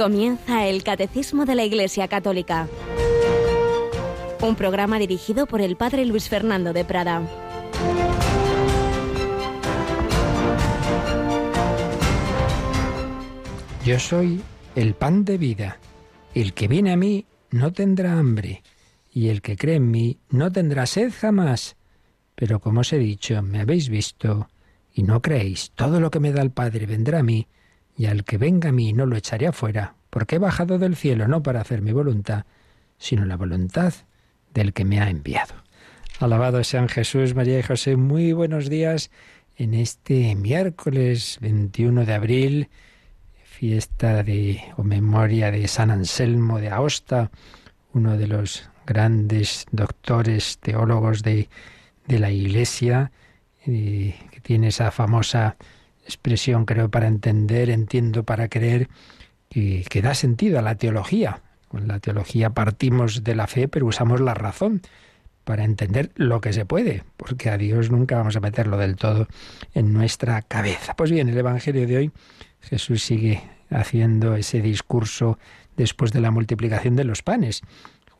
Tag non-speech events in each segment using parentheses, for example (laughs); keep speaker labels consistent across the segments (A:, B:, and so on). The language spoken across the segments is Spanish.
A: Comienza el Catecismo de la Iglesia Católica. Un programa dirigido por el Padre Luis Fernando de Prada.
B: Yo soy el pan de vida. El que viene a mí no tendrá hambre, y el que cree en mí no tendrá sed jamás. Pero como os he dicho, me habéis visto y no creéis. Todo lo que me da el Padre vendrá a mí, y al que venga a mí no lo echaré afuera, porque he bajado del cielo no para hacer mi voluntad, sino la voluntad del que me ha enviado. Alabado sean Jesús, María y José. Muy buenos días en este miércoles 21 de abril, fiesta de o memoria de San Anselmo de Aosta, uno de los grandes doctores teólogos de, de la Iglesia, eh, que tiene esa famosa expresión, creo, para entender, entiendo para creer, que, que da sentido a la teología. Con la teología partimos de la fe, pero usamos la razón para entender lo que se puede, porque a Dios nunca vamos a meterlo del todo en nuestra cabeza. Pues bien, el Evangelio de hoy, Jesús sigue haciendo ese discurso después de la multiplicación de los panes,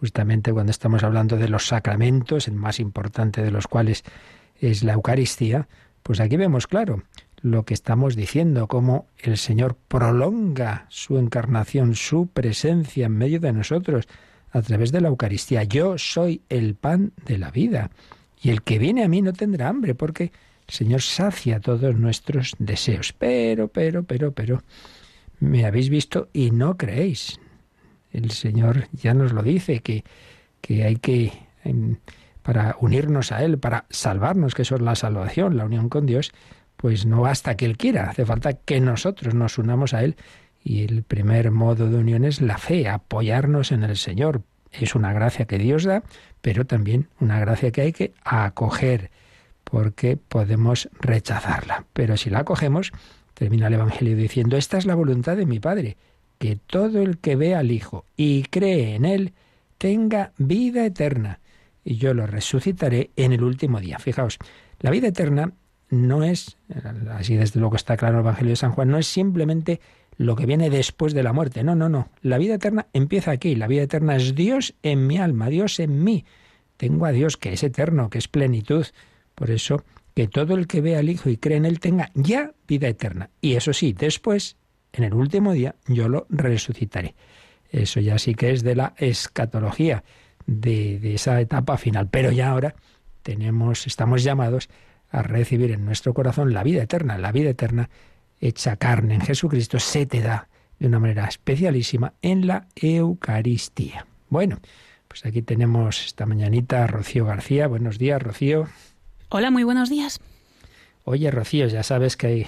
B: justamente cuando estamos hablando de los sacramentos, el más importante de los cuales es la Eucaristía, pues aquí vemos claro lo que estamos diciendo, cómo el Señor prolonga su encarnación, su presencia en medio de nosotros a través de la Eucaristía. Yo soy el pan de la vida y el que viene a mí no tendrá hambre porque el Señor sacia todos nuestros deseos. Pero, pero, pero, pero, me habéis visto y no creéis. El Señor ya nos lo dice, que, que hay que, para unirnos a Él, para salvarnos, que eso es la salvación, la unión con Dios, pues no basta que Él quiera, hace falta que nosotros nos unamos a Él. Y el primer modo de unión es la fe, apoyarnos en el Señor. Es una gracia que Dios da, pero también una gracia que hay que acoger, porque podemos rechazarla. Pero si la acogemos, termina el Evangelio diciendo, esta es la voluntad de mi Padre, que todo el que ve al Hijo y cree en Él tenga vida eterna, y yo lo resucitaré en el último día. Fijaos, la vida eterna no es, así desde luego está claro el Evangelio de San Juan, no es simplemente lo que viene después de la muerte. No, no, no. La vida eterna empieza aquí. La vida eterna es Dios en mi alma, Dios en mí. Tengo a Dios que es eterno, que es plenitud. Por eso, que todo el que ve al Hijo y cree en Él tenga ya vida eterna. Y eso sí, después, en el último día, yo lo resucitaré. Eso ya sí que es de la escatología, de, de esa etapa final. Pero ya ahora tenemos, estamos llamados a recibir en nuestro corazón la vida eterna. La vida eterna hecha carne en Jesucristo se te da de una manera especialísima en la Eucaristía. Bueno, pues aquí tenemos esta mañanita a Rocío García. Buenos días, Rocío.
C: Hola, muy buenos días.
B: Oye, Rocío, ya sabes que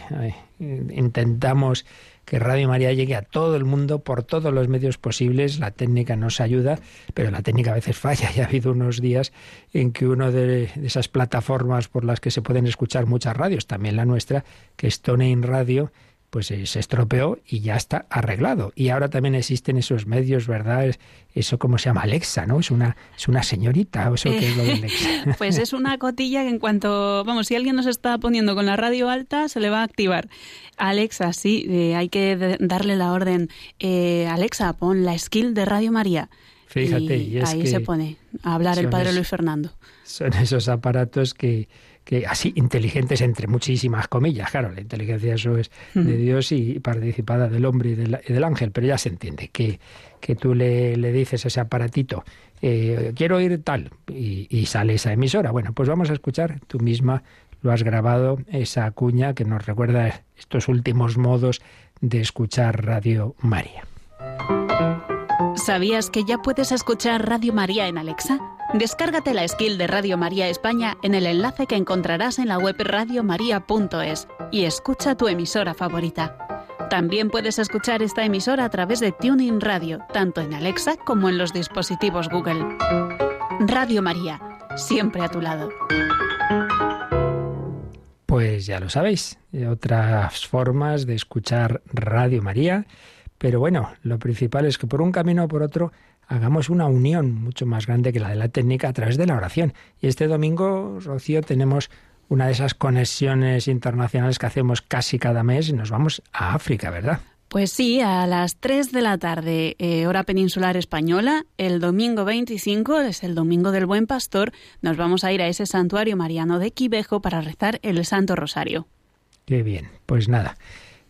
B: intentamos que Radio María llegue a todo el mundo por todos los medios posibles. La técnica nos ayuda, pero la técnica a veces falla. (laughs) Ya ha habido unos días en que una de, esas plataformas por las que se pueden escuchar muchas radios, también la nuestra, que es TuneIn Radio, pues eh, se estropeó y ya está arreglado. Y ahora también existen esos medios, ¿verdad? Eso como se llama Alexa, ¿no? Es una, es una señorita, ¿o eso qué es lo de Alexa? (laughs)
C: pues es una cotilla que en cuanto, vamos, si alguien nos está poniendo con la radio alta, se le va a activar. Alexa, sí, eh, hay que darle la orden. Eh, Alexa, pon la skill de Radio María.
B: Fíjate,
C: y, ahí se pone a hablar el padre Luis Fernando.
B: Son esos aparatos que que así inteligentes entre muchísimas comillas. Claro, la inteligencia eso es de Dios y participada del hombre y del, ángel, pero ya se entiende que, que tú le, le dices a ese aparatito, eh, quiero oír tal, y, y, sale esa emisora. Bueno, pues vamos a escuchar, tú misma lo has grabado, esa cuña que nos recuerda estos últimos modos de escuchar Radio María.
C: ¿Sabías que ya puedes escuchar Radio María en Alexa? Descárgate la skill de Radio María España en el enlace que encontrarás en la web radiomaria.es y escucha tu emisora favorita. También puedes escuchar esta emisora a través de Tuning Radio, tanto en Alexa como en los dispositivos Google. Radio María, siempre a tu lado.
B: Pues ya lo sabéis, otras formas de escuchar Radio María, pero bueno, lo principal es que por un camino o por otro hagamos una unión mucho más grande que la de la técnica a través de la oración. Y este domingo, Rocío, tenemos una de esas conexiones internacionales que hacemos casi cada mes y nos vamos a África, ¿verdad?
C: Pues sí, a las 3 de la tarde, eh, hora peninsular española, el domingo 25, es el domingo del Buen Pastor, nos vamos a ir a ese santuario mariano de Quivejo para rezar el Santo Rosario.
B: Qué bien, pues nada,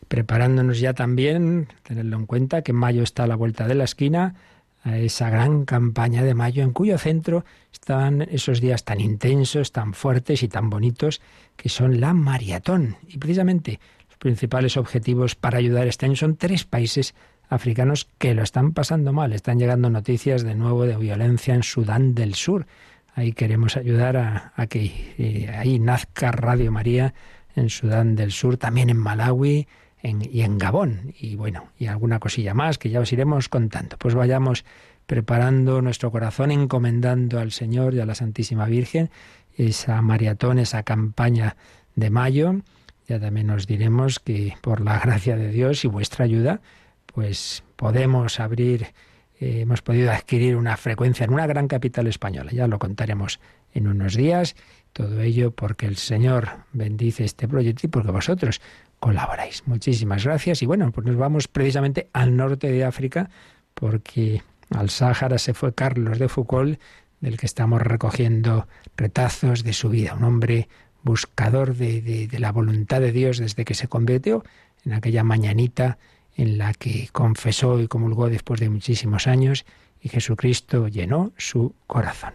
B: preparándonos ya también, tenerlo en cuenta que mayo está a la vuelta de la esquina, a esa gran campaña de mayo en cuyo centro están esos días tan intensos, tan fuertes y tan bonitos que son la maratón. Y precisamente principales objetivos para ayudar este año son tres países africanos que lo están pasando mal. Están llegando noticias de nuevo de violencia en Sudán del Sur. Ahí queremos ayudar a, que eh, ahí nazca Radio María en Sudán del Sur, también en Malawi y en Gabón. Y bueno, y alguna cosilla más que ya os iremos contando. Pues vayamos preparando nuestro corazón, encomendando al Señor y a la Santísima Virgen esa maratón, esa campaña de mayo ya también nos diremos que por la gracia de Dios y vuestra ayuda, pues podemos abrir, eh, hemos podido adquirir una frecuencia en una gran capital española. Ya lo contaremos en unos días. Todo ello porque el Señor bendice este proyecto y porque vosotros colaboráis. Muchísimas gracias. Y bueno, pues nos vamos precisamente al norte de África porque al Sáhara se fue Carlos de Foucault, del que estamos recogiendo retazos de su vida. Un hombre buscador de, la voluntad de Dios desde que se convirtió en aquella mañanita en la que confesó y comulgó después de muchísimos años y Jesucristo llenó su corazón.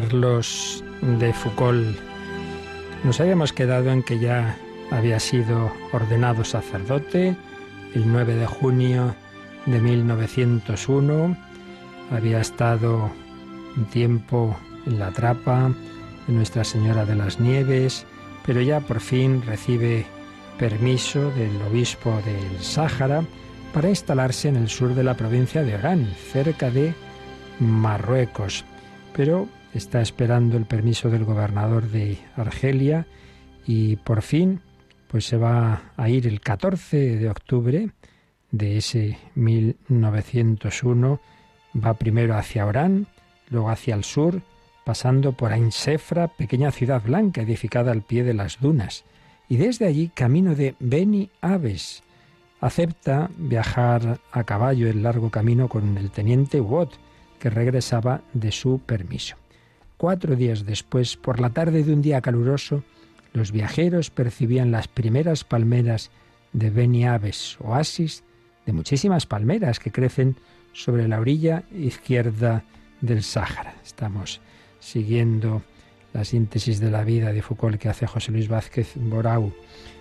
B: Carlos de Foucault, nos habíamos quedado en que ya había sido ordenado sacerdote el 9 de junio de 1901, había estado un tiempo en la trapa de Nuestra Señora de las Nieves, pero ya por fin recibe permiso del obispo del Sáhara para instalarse en el sur de la provincia de Orán, cerca de Marruecos. Pero está esperando el permiso del gobernador de Argelia y por fin pues se va a ir el 14 de octubre de ese 1901 va primero hacia Orán, luego hacia el sur, pasando por Ain Sefra, pequeña ciudad blanca edificada al pie de las dunas, y desde allí camino de Beni Aves. Acepta viajar a caballo el largo camino con el teniente Watt, que regresaba de su permiso. Cuatro días después, por la tarde de un día caluroso, los viajeros percibían las primeras palmeras de Beni Aves, oasis de muchísimas palmeras que crecen sobre la orilla izquierda del Sáhara. Estamos siguiendo la síntesis de la vida de Foucault que hace José Luis Vázquez Borau.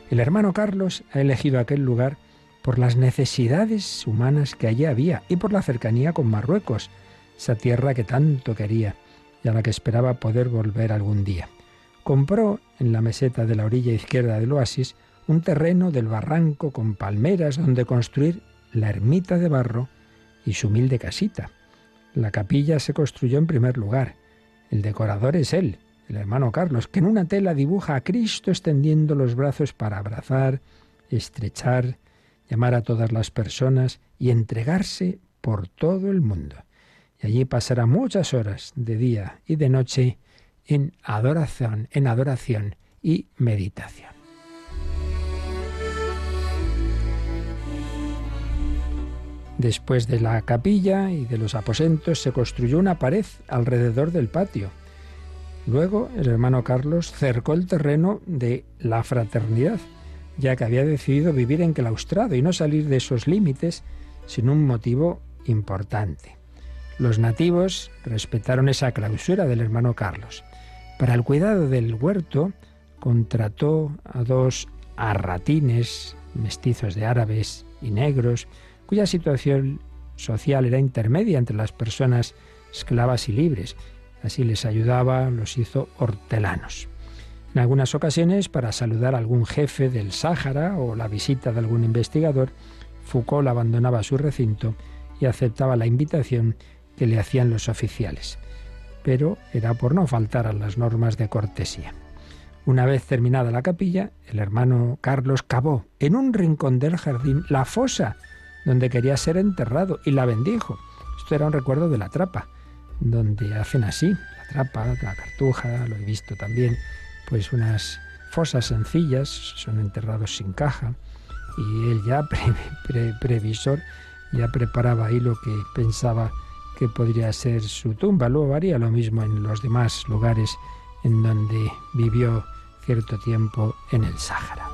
B: El hermano Carlos ha elegido aquel lugar por las necesidades humanas que allí había y por la cercanía con Marruecos, esa tierra que tanto quería y a la que esperaba poder volver algún día. Compró en la meseta de la orilla izquierda del oasis un terreno del barranco con palmeras donde construir la ermita de barro y su humilde casita. La capilla se construyó en primer lugar. El decorador es él, el hermano Carlos, que en una tela dibuja a Cristo extendiendo los brazos para abrazar, estrechar, llamar a todas las personas y entregarse por todo el mundo y allí pasará muchas horas de día y de noche en adoración, en adoración y meditación. Después de la capilla y de los aposentos se construyó una pared alrededor del patio. Luego el hermano Carlos cercó el terreno de la fraternidad, ya que había decidido vivir enclaustrado y no salir de esos límites sin un motivo importante. Los nativos respetaron esa clausura del hermano Carlos. Para el cuidado del huerto contrató a dos arratines, mestizos de árabes y negros, cuya situación social era intermedia entre las personas esclavas y libres. Así les ayudaba, los hizo hortelanos. En algunas ocasiones, para saludar a algún jefe del Sáhara o la visita de algún investigador, Foucault abandonaba su recinto y aceptaba la invitación que le hacían los oficiales. Pero era por no faltar a las normas de cortesía. Una vez terminada la capilla, el hermano Carlos cavó en un rincón del jardín la fosa donde quería ser enterrado y la bendijo. Esto era un recuerdo de la trapa, donde hacen así, la trapa, la cartuja, lo he visto también, pues unas fosas sencillas, son enterrados sin caja, y él ya, (laughs) previsor, ya preparaba ahí lo que pensaba que podría ser su tumba. Luego haría lo mismo en los demás lugares en donde vivió cierto tiempo en el Sáhara.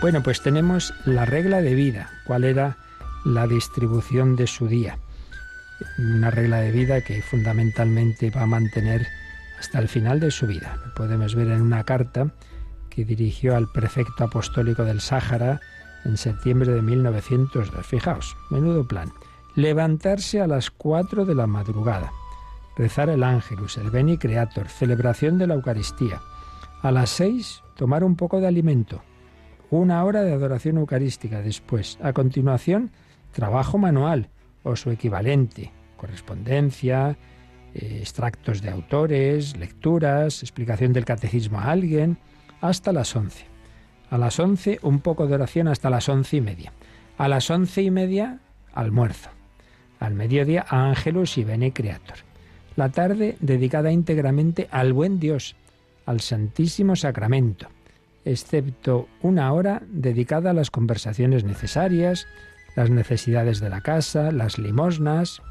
B: Bueno, pues tenemos la regla de vida, cuál era la distribución de su día. Una regla de vida que fundamentalmente va a mantener hasta el final de su vida. Lo podemos ver en una carta que dirigió al prefecto apostólico del Sáhara en septiembre de 1902. Fijaos, menudo plan. Levantarse a las 4 de la madrugada, rezar el Ángelus, el Beni Creator, celebración de la Eucaristía. A las 6, tomar un poco de alimento. Una hora de adoración eucarística después. A continuación, trabajo manual o su equivalente, correspondencia, eh, extractos de autores, lecturas, explicación del catecismo a alguien, hasta las once. A las once un poco de oración hasta las once y media. A las once y media almuerzo. Al mediodía Ángelus y Bene Creator. La tarde dedicada íntegramente al buen Dios, al Santísimo Sacramento, excepto una hora dedicada a las conversaciones necesarias, las necesidades de la casa, las limosnas.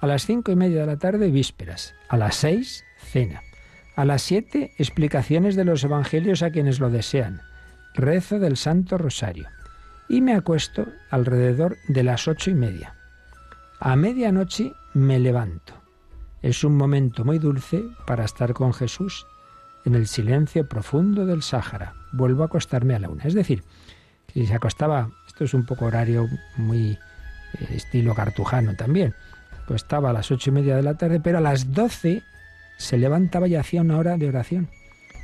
B: A las cinco y media de la tarde, vísperas. A las seis, cena. A las siete, explicaciones de los evangelios a quienes lo desean. Rezo del Santo Rosario. Y me acuesto alrededor de las ocho y media. A medianoche me levanto. Es un momento muy dulce para estar con Jesús en el silencio profundo del Sáhara. Vuelvo a acostarme a la una. Es decir, si se acostaba esto es un poco horario muy eh, estilo cartujano también. Estaba a las ocho y media de la tarde, pero a las doce se levantaba y hacía una hora de oración.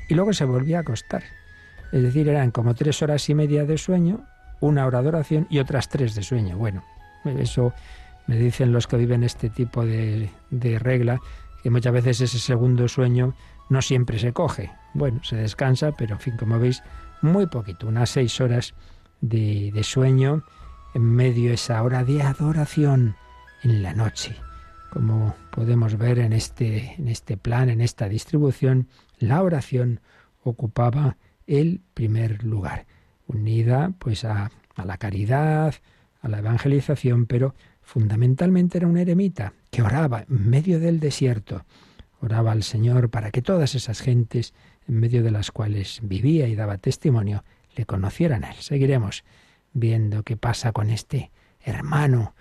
B: Y luego se volvía a acostar. Es decir, eran como tres horas y media de sueño, una hora de oración y otras tres de sueño. Bueno, eso me dicen los que viven este tipo de, de regla, que muchas veces ese segundo sueño no siempre se coge. Bueno, se descansa, pero en fin, como veis, muy poquito, unas seis horas de, sueño en medio de esa hora de adoración en la noche. Como podemos ver en este, en este plan, en esta distribución, la oración ocupaba el primer lugar, unida pues a, a la caridad, a la evangelización, pero fundamentalmente era un eremita que oraba en medio del desierto, oraba al Señor para que todas esas gentes en medio de las cuales vivía y daba testimonio le conocieran a él. Seguiremos viendo qué pasa con este hermano,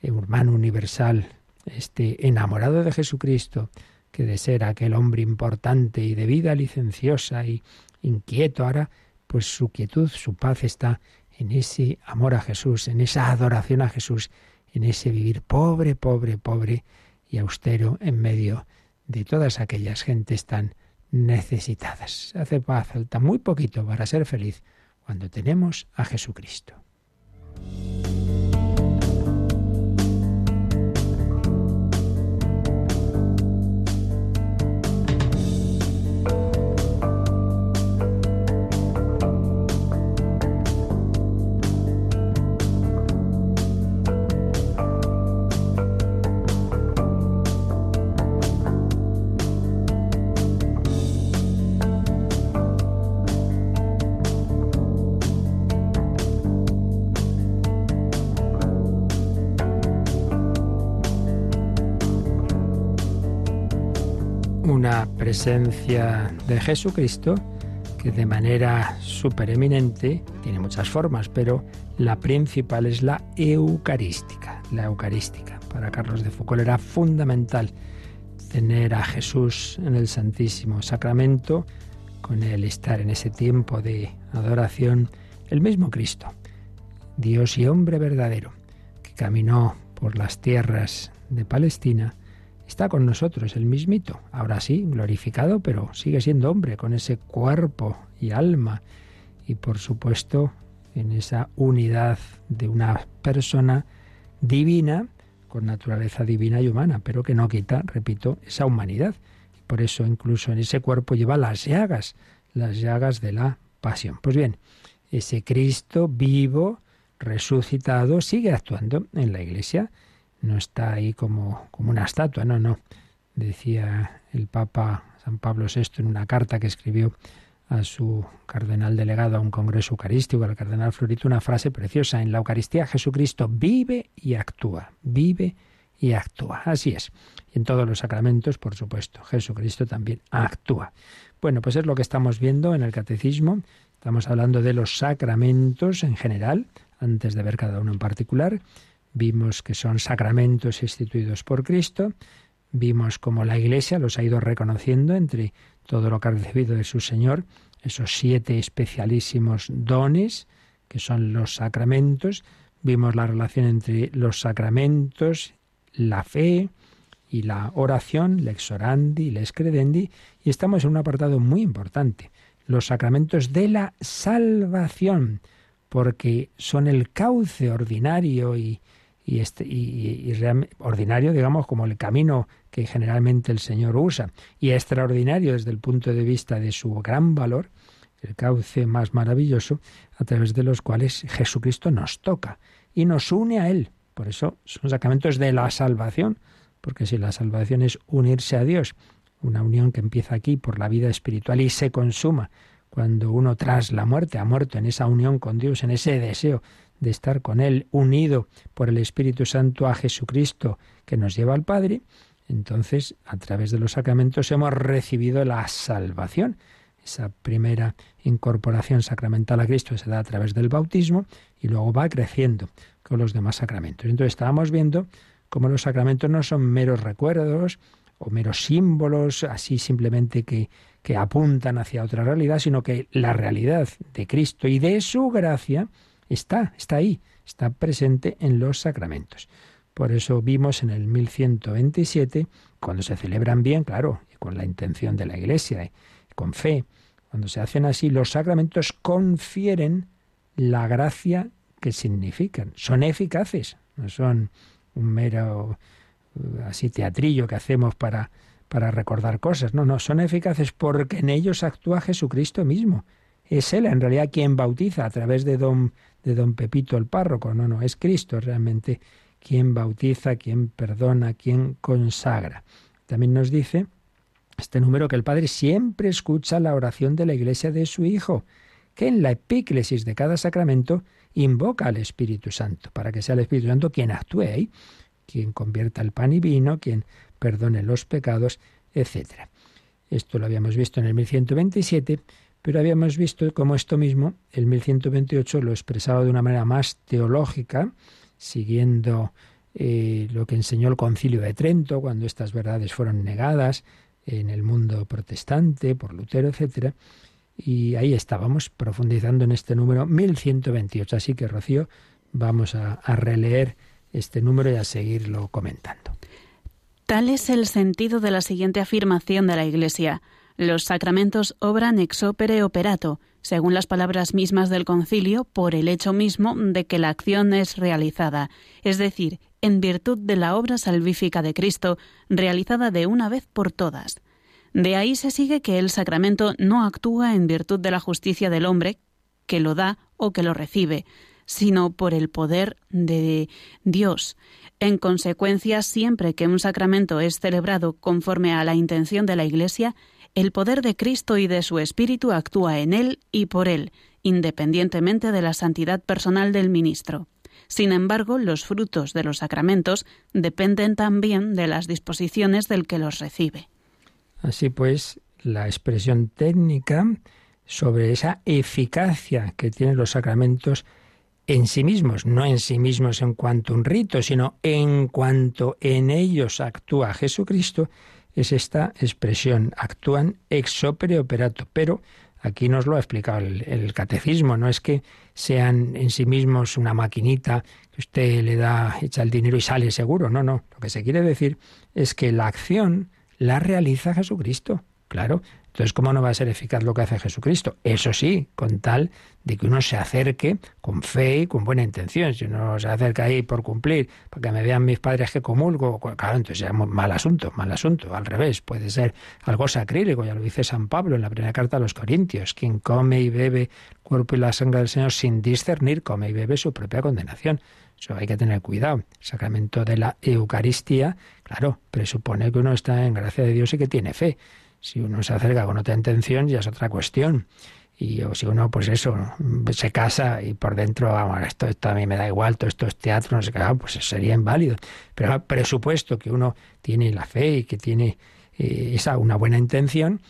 B: hermano universal, este enamorado de Jesucristo, que de ser aquel hombre importante y de vida licenciosa y inquieto ahora, pues su quietud, su paz está en ese amor a Jesús, en esa adoración a Jesús, en ese vivir pobre, pobre, pobre y austero en medio de todas aquellas gentes tan necesitadas. Hace paz, falta muy poquito para ser feliz, cuando tenemos a Jesucristo. Presencia de Jesucristo que de manera supereminente tiene muchas formas, pero la principal es la eucarística. La eucarística. Para Carlos de Foucault era fundamental tener a Jesús en el Santísimo Sacramento, con él estar en ese tiempo de adoración, el mismo Cristo, Dios y hombre verdadero, que caminó por las tierras de Palestina, está con nosotros el mismito, ahora sí, glorificado, pero sigue siendo hombre, con ese cuerpo y alma, y por supuesto en esa unidad de una persona divina, con naturaleza divina y humana, pero que no quita, repito, esa humanidad. Por eso incluso en ese cuerpo lleva las llagas, las llagas de la pasión. Pues bien, ese Cristo vivo, resucitado, sigue actuando en la iglesia. No está ahí como, como una estatua, no, no. Decía el Papa San Pablo VI en una carta que escribió a su cardenal delegado a un congreso eucarístico, al cardenal Florito, una frase preciosa. En la Eucaristía Jesucristo vive y actúa, vive y actúa. Así es. Y en todos los sacramentos, por supuesto, Jesucristo también actúa. Bueno, pues es lo que estamos viendo en el catecismo. Estamos hablando de los sacramentos en general, antes de ver cada uno en particular. Vimos que son sacramentos instituidos por Cristo. Vimos cómo la Iglesia los ha ido reconociendo entre todo lo que ha recibido de su Señor, esos siete especialísimos dones, que son los sacramentos. Vimos la relación entre los sacramentos, la fe y la oración, lex orandi, lex credendi, y estamos en un apartado muy importante, los sacramentos de la salvación, porque son el cauce ordinario y, y, este, y, ordinario, digamos, como el camino que generalmente el Señor usa, y extraordinario desde el punto de vista de su gran valor, el cauce más maravilloso, a través de los cuales Jesucristo nos toca y nos une a Él. Por eso son sacramentos de la salvación, porque si la salvación es unirse a Dios, una unión que empieza aquí por la vida espiritual y se consuma cuando uno tras la muerte ha muerto en esa unión con Dios, en ese deseo de estar con Él, unido por el Espíritu Santo a Jesucristo que nos lleva al Padre, entonces a través de los sacramentos hemos recibido la salvación. Esa primera incorporación sacramental a Cristo se da a través del bautismo y luego va creciendo con los demás sacramentos. Entonces estábamos viendo cómo los sacramentos no son meros recuerdos o meros símbolos, así simplemente que, que apuntan hacia otra realidad, sino que la realidad de Cristo y de su gracia Está, está ahí, está presente en los sacramentos. Por eso vimos en el 1127, cuando se celebran bien, claro, y con la intención de la Iglesia, y con fe, cuando se hacen así, los sacramentos confieren la gracia que significan. Son eficaces, no son un mero uh, así teatrillo que hacemos para, para recordar cosas. No, no, son eficaces porque en ellos actúa Jesucristo mismo. Es Él en realidad quien bautiza a través de don de don Pepito el párroco, no, no, es Cristo realmente quien bautiza, quien perdona, quien consagra. También nos dice este número que el Padre siempre escucha la oración de la Iglesia de su Hijo, que en la epíclesis de cada sacramento invoca al Espíritu Santo, para que sea el Espíritu Santo quien actúe ahí, quien convierta el pan y vino, quien perdone los pecados, etc. Esto lo habíamos visto en el 1127, pero habíamos visto cómo esto mismo, el 1128, lo expresaba de una manera más teológica, siguiendo eh, lo que enseñó el concilio de Trento, cuando estas verdades fueron negadas en el mundo protestante por Lutero, etc. Y ahí estábamos profundizando en este número 1128. Así que, Rocío, vamos a releer este número y a seguirlo comentando.
C: Tal es el sentido de la siguiente afirmación de la Iglesia. Los sacramentos obran ex opere operato, según las palabras mismas del concilio, por el hecho mismo de que la acción es realizada, es decir, en virtud de la obra salvífica de Cristo, realizada de una vez por todas. De ahí se sigue que el sacramento no actúa en virtud de la justicia del hombre, que lo da o que lo recibe, sino por el poder de Dios. En consecuencia, siempre que un sacramento es celebrado conforme a la intención de la Iglesia, el poder de Cristo y de su Espíritu actúa en él y por él, independientemente de la santidad personal del ministro. Sin embargo, los frutos de los sacramentos dependen también de las disposiciones del que los recibe.
B: Así pues, la expresión técnica sobre esa eficacia que tienen los sacramentos en sí mismos, no en sí mismos en cuanto a un rito, sino en cuanto en ellos actúa Jesucristo, es esta expresión, actúan ex opere operato, pero Aquí nos lo ha explicado el, catecismo, no es que sean en sí mismos una maquinita que usted le da, echa el dinero y sale seguro, no, no. Lo que se quiere decir es que la acción la realiza Jesucristo. Claro, entonces, ¿cómo no va a ser eficaz lo que hace Jesucristo? Eso sí, con tal de que uno se acerque con fe y con buena intención. Si uno se acerca ahí por cumplir, para que me vean mis padres que comulgo, claro, entonces es mal asunto, mal asunto. Al revés, puede ser algo sacrílego, ya lo dice San Pablo en la primera carta a los Corintios. Quien come y bebe el cuerpo y la sangre del Señor sin discernir, come y bebe su propia condenación. Eso hay que tener cuidado. El sacramento de la Eucaristía, claro, presupone que uno está en gracia de Dios y que tiene fe. Si uno se acerca con otra intención ya es otra cuestión. Y o si uno, pues eso, se casa y por dentro, vamos, esto, esto a mí me da igual, todo esto es teatro, no sé qué, ah, pues sería inválido. Pero presupuesto que uno tiene la fe y que tiene eh, esa una buena intención,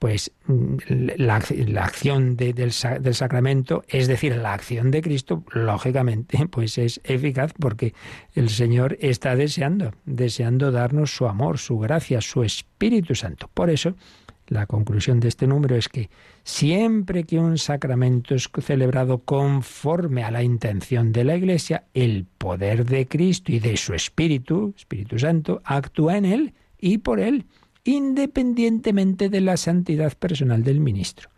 B: pues mm, la, acción del, sacramento, es decir, la acción de Cristo, lógicamente, (laughs) pues es eficaz porque el Señor está deseando, deseando darnos su amor, su gracia, su Espíritu Santo. Por eso, la conclusión de este número es que siempre que un sacramento es celebrado conforme a la intención de la Iglesia, el poder de Cristo y de su Espíritu, Espíritu Santo, actúa en él y por él independientemente de la santidad personal del ministro.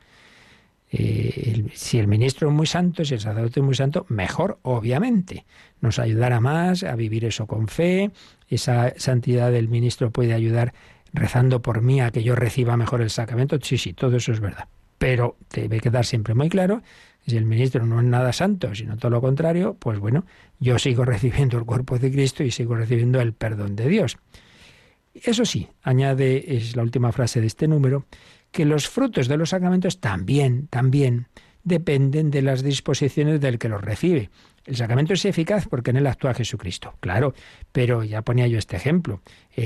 B: Eh, si el ministro es muy santo, si el sacerdote es muy santo, mejor, obviamente. Nos ayudará más a vivir eso con fe. Esa santidad del ministro puede ayudar rezando por mí a que yo reciba mejor el sacramento. Sí, sí, todo eso es verdad. Pero debe quedar siempre muy claro si el ministro no es nada santo, sino todo lo contrario, pues bueno, yo sigo recibiendo el cuerpo de Cristo y sigo recibiendo el perdón de Dios. Eso sí, añade, es la última frase de este número, que los frutos de los sacramentos también, también dependen de las disposiciones del que los recibe. El sacramento es eficaz porque en él actúa Jesucristo, claro, pero ya ponía yo este ejemplo. Eh,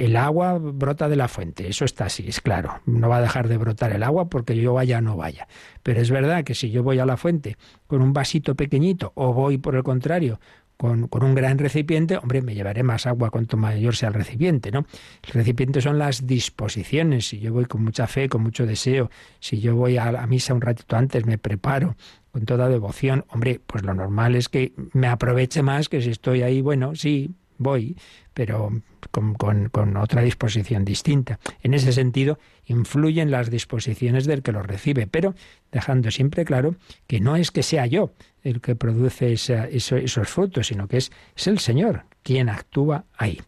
B: eh, el agua brota de la fuente, eso está así, es claro. No va a dejar de brotar el agua porque yo vaya o no vaya. Pero es verdad que si yo voy a la fuente con un vasito pequeñito o voy por el contrario con, un gran recipiente, hombre, me llevaré más agua cuanto mayor sea el recipiente, ¿no? El recipiente son las disposiciones. Si yo voy con mucha fe, con mucho deseo, si yo voy a la misa un ratito antes, me preparo con toda devoción, hombre, pues lo normal es que me aproveche más que si estoy ahí, bueno, sí, voy, pero con, con, otra disposición distinta. En ese sentido, influyen las disposiciones del que lo recibe, pero dejando siempre claro que no es que sea yo el que produce esos frutos, sino que es, es el Señor quien actúa ahí.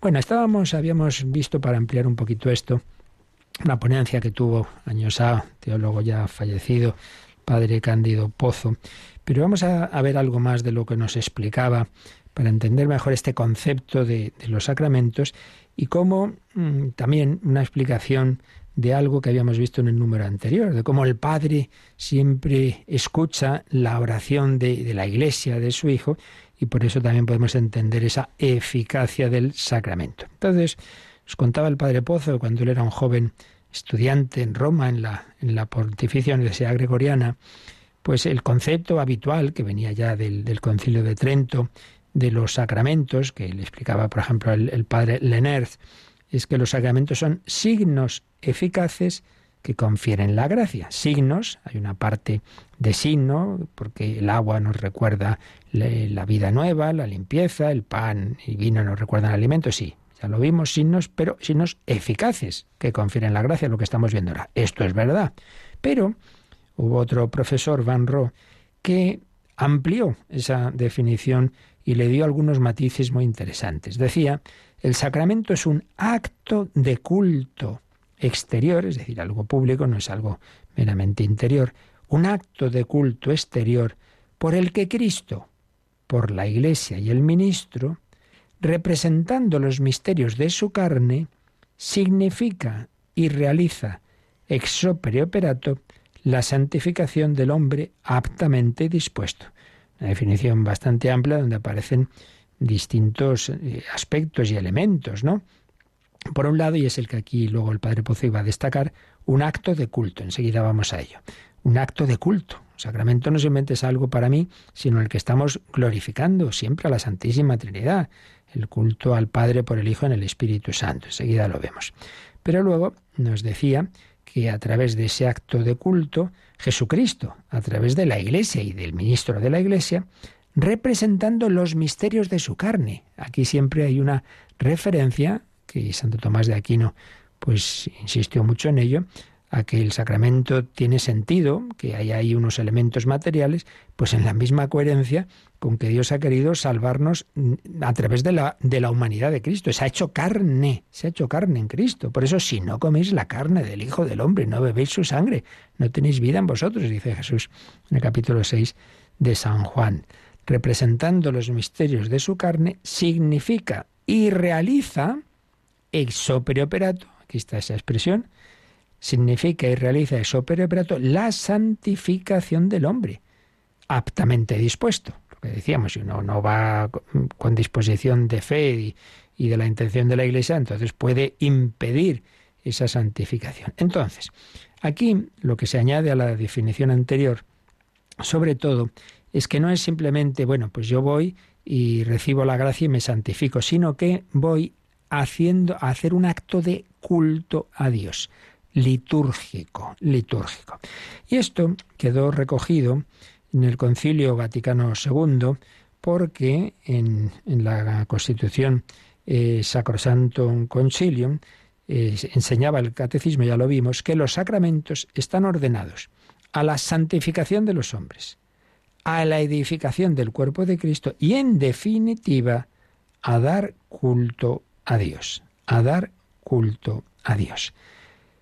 B: Bueno, estábamos, habíamos visto para ampliar un poquito esto, una ponencia que tuvo años A, teólogo ya fallecido, padre Cándido Pozo, pero vamos a, a ver algo más de lo que nos explicaba para entender mejor este concepto de, los sacramentos y cómo mm, también una explicación de algo que habíamos visto en el número anterior, de cómo el Padre siempre escucha la oración de, de, la Iglesia, de su Hijo, y por eso también podemos entender esa eficacia del sacramento. Entonces, os contaba el Padre Pozo, cuando él era un joven estudiante en Roma, en la, en la Pontificia Universidad Gregoriana, pues el concepto habitual que venía ya del, del Concilio de Trento de los sacramentos, que le explicaba, por ejemplo, el, padre Lenerz, es que los sacramentos son signos eficaces que confieren la gracia. Signos, hay una parte de signo, porque el agua nos recuerda la vida nueva, la limpieza, el pan y vino nos recuerdan el alimento, sí, ya lo vimos, signos, pero signos eficaces que confieren la gracia, lo que estamos viendo ahora. Esto es verdad. Pero hubo otro profesor, Van Ro, que amplió esa definición y le dio algunos matices muy interesantes. Decía, el sacramento es un acto de culto exterior, es decir, algo público, no es algo meramente interior, un acto de culto exterior por el que Cristo, por la Iglesia y el ministro, representando los misterios de su carne, significa y realiza ex opere operato la santificación del hombre aptamente dispuesto una definición bastante amplia donde aparecen distintos eh, aspectos y elementos, ¿no? Por un lado, y es el que aquí luego el Padre Pozo iba a destacar, un acto de culto. Enseguida vamos a ello. Un acto de culto. El sacramento no simplemente es algo para mí, sino el que estamos glorificando siempre a la Santísima Trinidad. El culto al Padre por el Hijo en el Espíritu Santo. Enseguida lo vemos. Pero luego nos decía que a través de ese acto de culto, Jesucristo, a través de la Iglesia y del ministro de la Iglesia, representando los misterios de su carne. Aquí siempre hay una referencia, que Santo Tomás de Aquino pues insistió mucho en ello, a que el sacramento tiene sentido, que hay ahí unos elementos materiales, pues en la misma coherencia con que Dios ha querido salvarnos a través de la, de la humanidad de Cristo. Se ha hecho carne, se ha hecho carne en Cristo. Por eso, si no coméis la carne del Hijo del Hombre, no bebéis su sangre, no tenéis vida en vosotros, dice Jesús en el capítulo 6 de San Juan. Representando los misterios de su carne, significa y realiza ex opere operato, aquí está esa expresión, significa y realiza ex operato la santificación del hombre, aptamente dispuesto. Lo que decíamos, si uno no va con disposición de fe y, y de la intención de la Iglesia, entonces puede impedir esa santificación. Entonces, aquí lo que se añade a la definición anterior, sobre todo, es que no es simplemente, bueno, pues yo voy y recibo la gracia y me santifico, sino que voy haciendo hacer un acto de culto a Dios, litúrgico, litúrgico. Y esto quedó recogido en el Concilio Vaticano II porque en, la Constitución eh, Sacrosantum Concilium eh, enseñaba el catecismo, ya lo vimos, que los sacramentos están ordenados a la santificación de los hombres, a la edificación del cuerpo de Cristo y, en definitiva, a dar culto a Dios, a dar culto a Dios.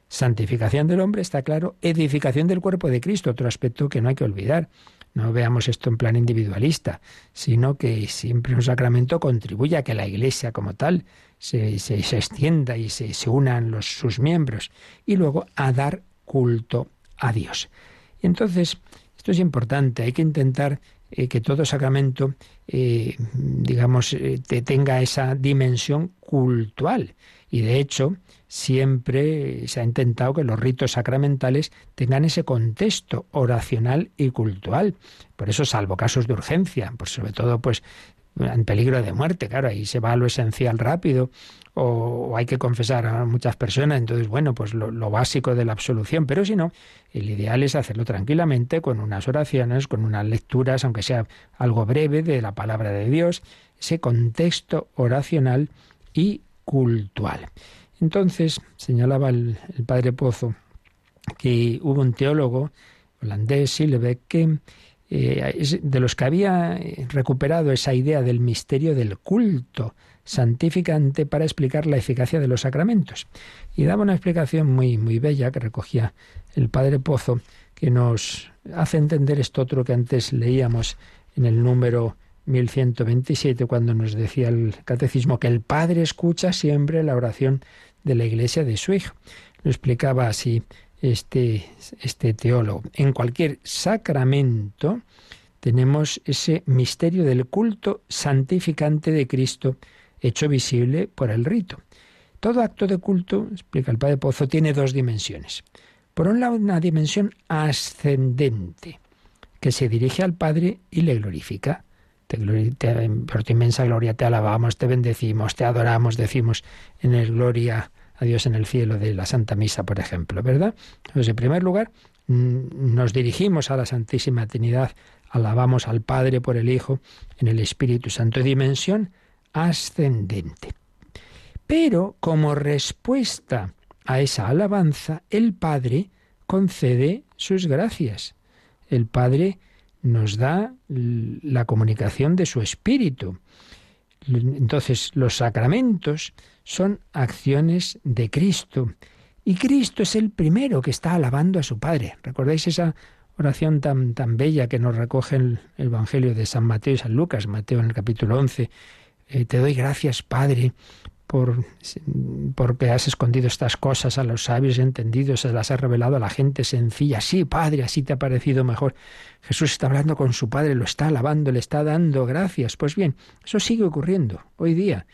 B: Santificación del hombre, está claro, edificación del cuerpo de Cristo, otro aspecto que no hay que olvidar. No veamos esto en plan individualista, sino que siempre un sacramento contribuye a que la Iglesia como tal se, se, extienda y se, se unan sus miembros. Y luego a dar culto a Dios. Y entonces, esto es importante, hay que intentar eh, que todo sacramento, eh, digamos, eh, tenga esa dimensión cultural. Y de hecho, siempre se ha intentado que los ritos sacramentales tengan ese contexto oracional y cultural. Por eso, salvo casos de urgencia, pues sobre todo, pues en peligro de muerte, claro, ahí se va a lo esencial rápido, o, hay que confesar a muchas personas, entonces, bueno, pues lo, básico de la absolución, pero si no, el ideal es hacerlo tranquilamente, con unas oraciones, con unas lecturas, aunque sea algo breve, de la palabra de Dios, ese contexto oracional y cultural. Entonces, señalaba el, padre Pozo que hubo un teólogo holandés, Silbeck, que eh, de los que había recuperado esa idea del misterio del culto santificante para explicar la eficacia de los sacramentos. Y daba una explicación muy, muy bella que recogía el padre Pozo, que nos hace entender esto otro que antes leíamos en el número 1127, cuando nos decía el catecismo que el Padre escucha siempre la oración de la iglesia de su Hijo. Lo explicaba así este, este teólogo. En cualquier sacramento tenemos ese misterio del culto santificante de Cristo hecho visible por el rito. Todo acto de culto, explica el Padre Pozo, tiene dos dimensiones. Por un lado, una dimensión ascendente, que se dirige al Padre y le glorifica. Te, por tu inmensa gloria te alabamos, te bendecimos, te adoramos, decimos en el gloria a Dios en el cielo de la Santa Misa, por ejemplo, ¿verdad? Entonces, en primer lugar, mm, nos dirigimos a la Santísima Trinidad, alabamos al Padre por el Hijo en el Espíritu Santo, dimensión ascendente. Pero como respuesta a esa alabanza, el Padre concede sus gracias. El Padre nos da la comunicación de su Espíritu. Entonces, los sacramentos son acciones de Cristo. Y Cristo es el primero que está alabando a su Padre. ¿Recordáis esa oración tan, tan bella que nos recoge el, Evangelio de San Mateo y San Lucas? Mateo en el capítulo 11. Eh, te doy gracias, Padre, por, porque has escondido estas cosas a los sabios y entendidos, se las has revelado a la gente sencilla. Sí, Padre, así te ha parecido mejor. Jesús está hablando con su Padre, lo está alabando, le está dando gracias. Pues bien, eso sigue ocurriendo hoy día.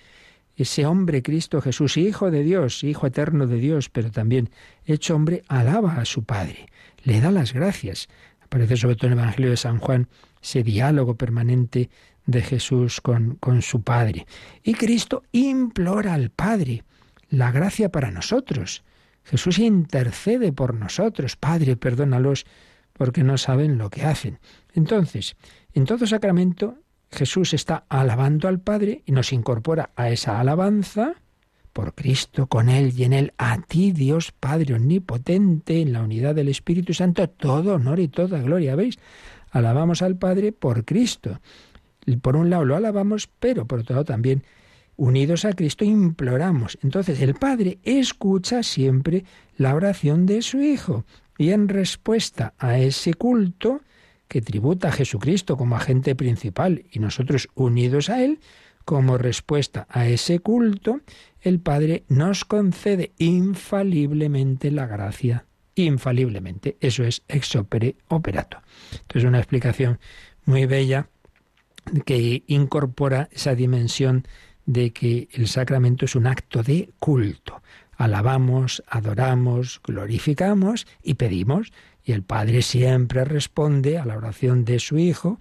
B: Ese hombre Cristo Jesús, Hijo de Dios, Hijo eterno de Dios, pero también hecho hombre, alaba a su Padre, le da las gracias. Aparece sobre todo en el Evangelio de San Juan ese diálogo permanente de Jesús con, con su Padre. Y Cristo implora al Padre la gracia para nosotros. Jesús intercede por nosotros. Padre, perdónalos porque no saben lo que hacen. Entonces, en todo sacramento, Jesús está alabando al Padre y nos incorpora a esa alabanza por Cristo, con Él y en Él, a ti, Dios Padre Omnipotente, en la unidad del Espíritu Santo, todo honor y toda gloria. ¿Veis? Alabamos al Padre por Cristo. Por un lado lo alabamos, pero por otro lado también unidos a Cristo imploramos. Entonces el Padre escucha siempre la oración de su Hijo y en respuesta a ese culto que tributa a Jesucristo como agente principal y nosotros unidos a Él, como respuesta a ese culto, el Padre nos concede infaliblemente la gracia. Infaliblemente. Eso es ex opere operato. Entonces, una explicación muy bella que incorpora esa dimensión de que el sacramento es un acto de culto. Alabamos, adoramos, glorificamos y pedimos. Y el Padre siempre responde a la oración de su Hijo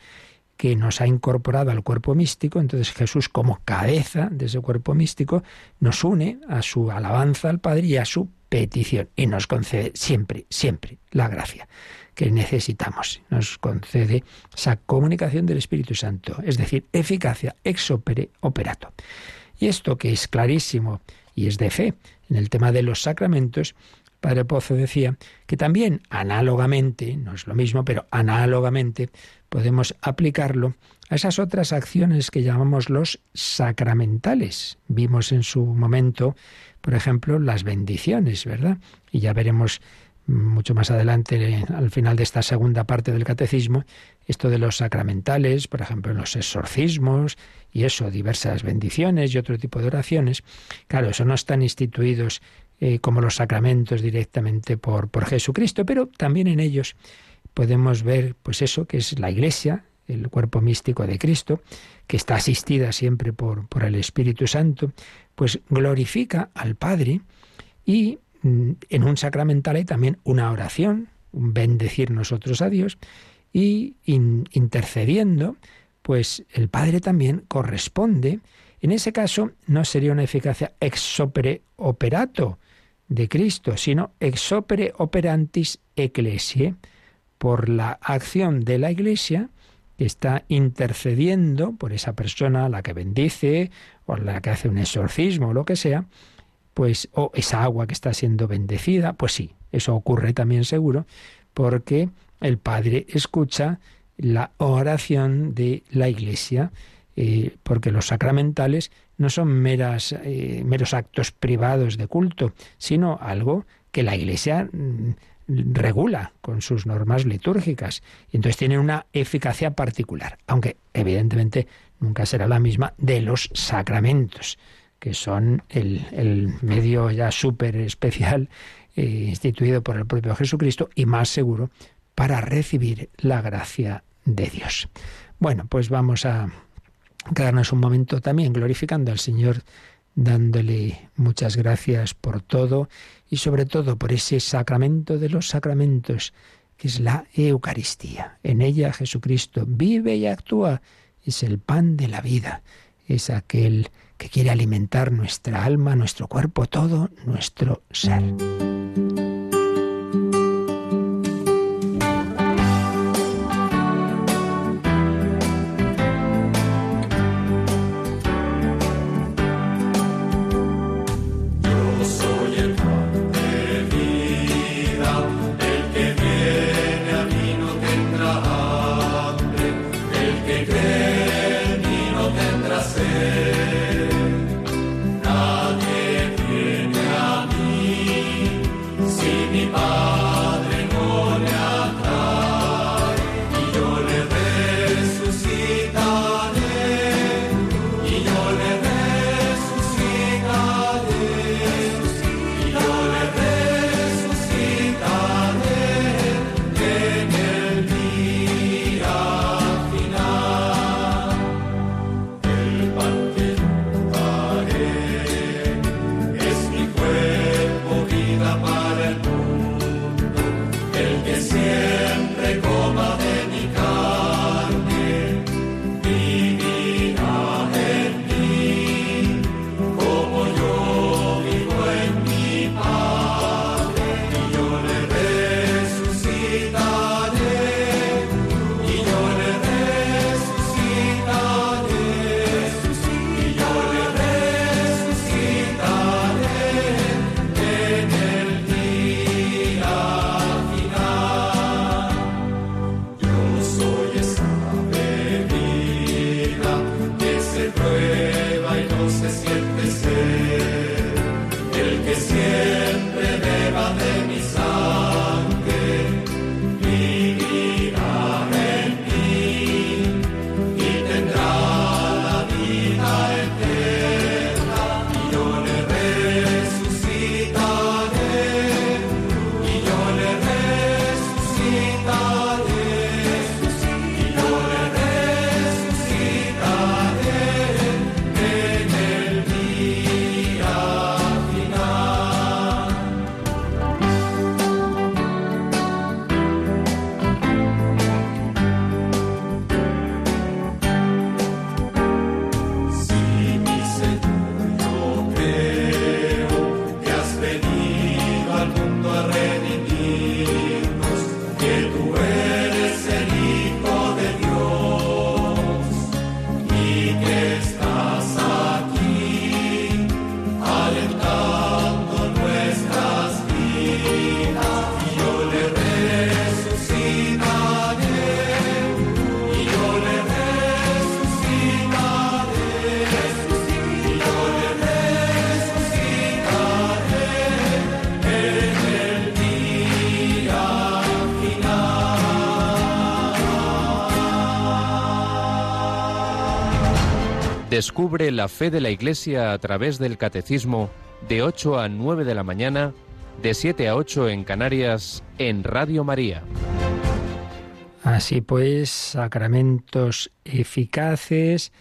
B: que nos ha incorporado al cuerpo místico, entonces Jesús como cabeza de ese cuerpo místico nos une a su alabanza al Padre y a su petición y nos concede siempre, siempre la gracia que necesitamos. Nos concede esa comunicación del Espíritu Santo, es decir, eficacia ex opere operato. Y esto que es clarísimo y es de fe en el tema de los sacramentos, Padre Pozo decía que también análogamente, no es lo mismo, pero análogamente podemos aplicarlo a esas otras acciones que llamamos los sacramentales. Vimos en su momento, por ejemplo, las bendiciones, ¿verdad? Y ya veremos mucho más adelante, al final de esta segunda parte del catecismo, esto de los sacramentales, por ejemplo, los exorcismos y eso, diversas bendiciones y otro tipo de oraciones. Claro, eso no están instituidos eh, como los sacramentos directamente por, por Jesucristo, pero también en ellos podemos ver, pues eso, que es la Iglesia, el cuerpo místico de Cristo, que está asistida siempre por, por el Espíritu Santo, pues glorifica al Padre y mm, en un sacramental hay también una oración, un bendecir nosotros a Dios, y intercediendo, pues el Padre también corresponde. En ese caso no sería una eficacia ex operato, de Cristo, sino ex opere operantis ecclesiae, por la acción de la Iglesia que está intercediendo por esa persona la que bendice o la que hace un exorcismo o lo que sea, pues o esa agua que está siendo bendecida, pues sí, eso ocurre también seguro, porque el Padre escucha la oración de la Iglesia, eh, porque los sacramentales no son meras, eh, meros actos privados de culto, sino algo que la Iglesia mm, regula con sus normas litúrgicas. Y entonces tienen una eficacia particular, aunque evidentemente nunca será la misma de los sacramentos, que son el, medio ya súper especial eh, instituido por el propio Jesucristo y más seguro para recibir la gracia de Dios. Bueno, pues vamos a quedarnos un momento también glorificando al Señor, dándole muchas gracias por todo y sobre todo por ese sacramento de los sacramentos, que es la Eucaristía. En ella Jesucristo vive y actúa, es el pan de la vida, es aquel que quiere alimentar nuestra alma, nuestro cuerpo, todo nuestro ser.
D: Descubre la fe de la Iglesia a través del Catecismo de 8 a 9 de la mañana, de 7 a 8 en Canarias, en Radio María.
B: Así pues, sacramentos eficaces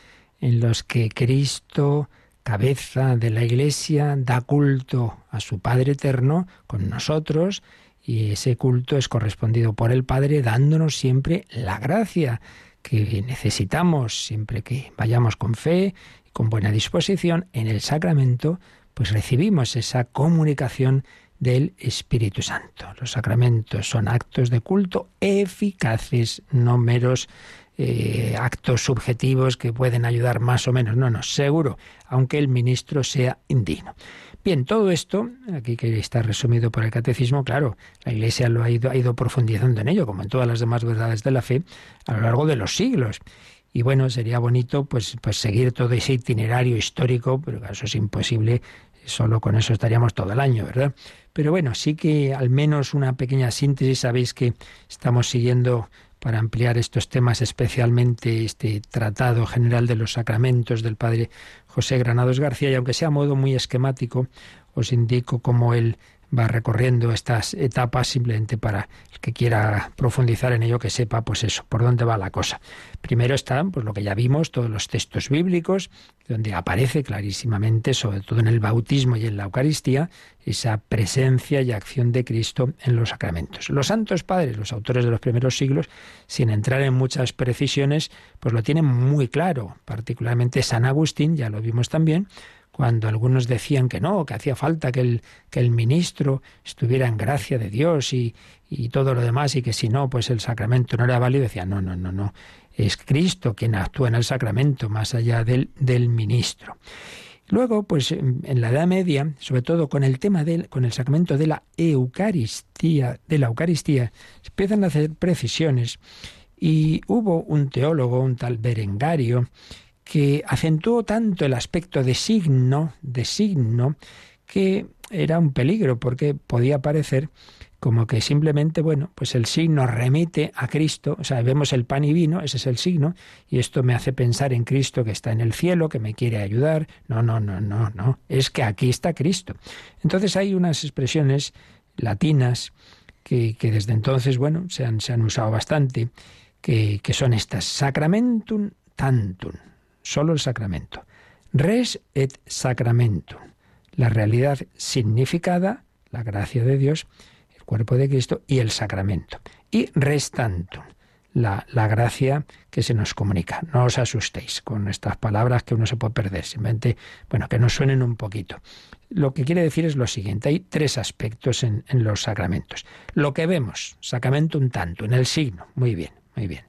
B: en los que Cristo, cabeza de la Iglesia, da culto a su Padre Eterno con nosotros y ese culto es correspondido por el Padre dándonos siempre la gracia que necesitamos siempre que vayamos con fe y con buena disposición en el sacramento, pues recibimos esa comunicación del Espíritu Santo. Los sacramentos son actos de culto eficaces, no meros eh, actos subjetivos que pueden ayudar más o menos. No, no, seguro, aunque el ministro sea indigno. Bien, todo esto, aquí que está resumido por el catecismo, claro, la Iglesia lo ha ido, ha ido profundizando en ello, como en todas las demás verdades de la fe, a lo largo de los siglos. Y bueno, sería bonito pues, pues seguir todo ese itinerario histórico, pero eso es imposible, solo con eso estaríamos todo el año, ¿verdad? Pero bueno, sí que al menos una pequeña síntesis, sabéis que estamos siguiendo para ampliar estos temas, especialmente este Tratado General de los Sacramentos del Padre José Granados García, y aunque sea a modo muy esquemático, os indico cómo él va recorriendo estas etapas simplemente para el que quiera profundizar en ello que sepa pues eso, por dónde va la cosa. Primero están pues lo que ya vimos, todos los textos bíblicos donde aparece clarísimamente, sobre todo en el bautismo y en la Eucaristía, esa presencia y acción de Cristo en los sacramentos. Los santos padres, los autores de los primeros siglos, sin entrar en muchas precisiones, pues lo tienen muy claro, particularmente San Agustín, ya lo vimos también, cuando algunos decían que no, que hacía falta que el, que el ministro estuviera en gracia de Dios y, y todo lo demás, y que si no, pues el sacramento no era válido, decían, no, no, no, no, es Cristo quien actúa en el sacramento, más allá del, del ministro. Luego, pues en la Edad Media, sobre todo con el tema del, con el sacramento de la Eucaristía, de la Eucaristía, empiezan a hacer precisiones. Y hubo un teólogo, un tal Berengario, que acentuó tanto el aspecto de signo, de signo, que era un peligro, porque podía parecer como que simplemente, bueno, pues el signo remite a Cristo, o sea, vemos el pan y vino, ese es el signo, y esto me hace pensar en Cristo que está en el cielo, que me quiere ayudar. No, no, no, no, no, es que aquí está Cristo. Entonces hay unas expresiones latinas que, que desde entonces, bueno, se han, se han usado bastante, que, que son estas, sacramentum tantum, solo el sacramento. Res et sacramentum, la realidad significada, la gracia de Dios, el cuerpo de Cristo y el sacramento. Y res tantum, la, la, gracia que se nos comunica. No os asustéis con estas palabras que uno se puede perder, simplemente, bueno, que nos suenen un poquito. Lo que quiere decir es lo siguiente, hay tres aspectos en, en los sacramentos. Lo que vemos, sacramentum tanto, en el signo, muy bien, muy bien.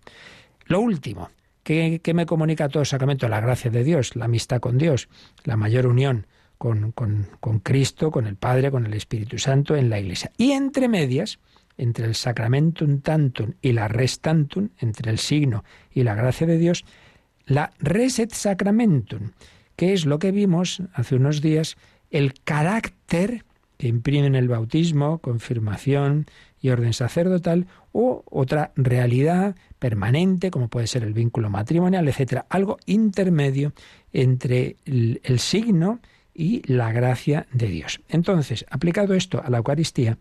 B: Lo último, ¿Qué, me comunica todo sacramento? La gracia de Dios, la amistad con Dios, la mayor unión con, con, con Cristo, con el Padre, con el Espíritu Santo en la Iglesia. Y entre medias, entre el sacramentum tantum y la res tantum, entre el signo y la gracia de Dios, la reset sacramentum, que es lo que vimos hace unos días, el carácter que imprimen el bautismo, confirmación y orden sacerdotal, o otra realidad permanente, como puede ser el vínculo matrimonial, etcétera, algo intermedio entre el, signo y la gracia de Dios. Entonces, aplicado esto a la Eucaristía,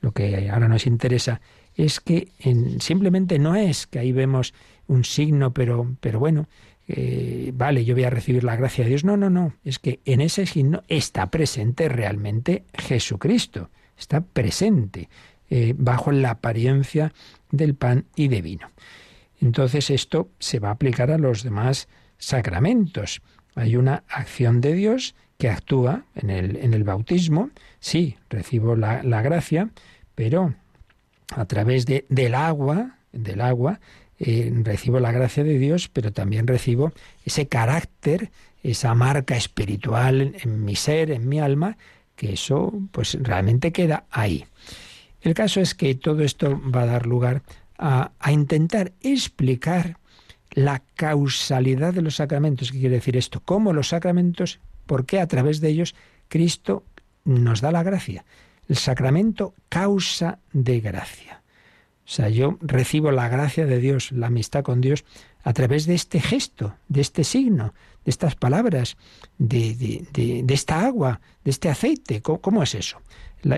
B: lo que ahora nos interesa es que en, simplemente no es que ahí vemos un signo, pero, pero bueno, eh, vale, yo voy a recibir la gracia de Dios. No, no, no. Es que en ese signo está presente realmente Jesucristo. Está presente eh, bajo la apariencia del pan y de vino. Entonces esto se va a aplicar a los demás sacramentos. Hay una acción de Dios que actúa en el, en el bautismo. Sí, recibo la, la gracia, pero a través de, del agua, del agua, eh, recibo la gracia de Dios, pero también recibo ese carácter, esa marca espiritual en mi ser, en mi alma, que eso pues realmente queda ahí. El caso es que todo esto va a dar lugar a, intentar explicar la causalidad de los sacramentos. ¿Qué quiere decir esto? ¿Cómo los sacramentos, por qué a través de ellos Cristo nos da la gracia? El sacramento causa de gracia. O sea, yo recibo la gracia de Dios, la amistad con Dios, a través de este gesto, de este signo, de estas palabras, de, de, de, esta agua, de este aceite. ¿Cómo, es eso?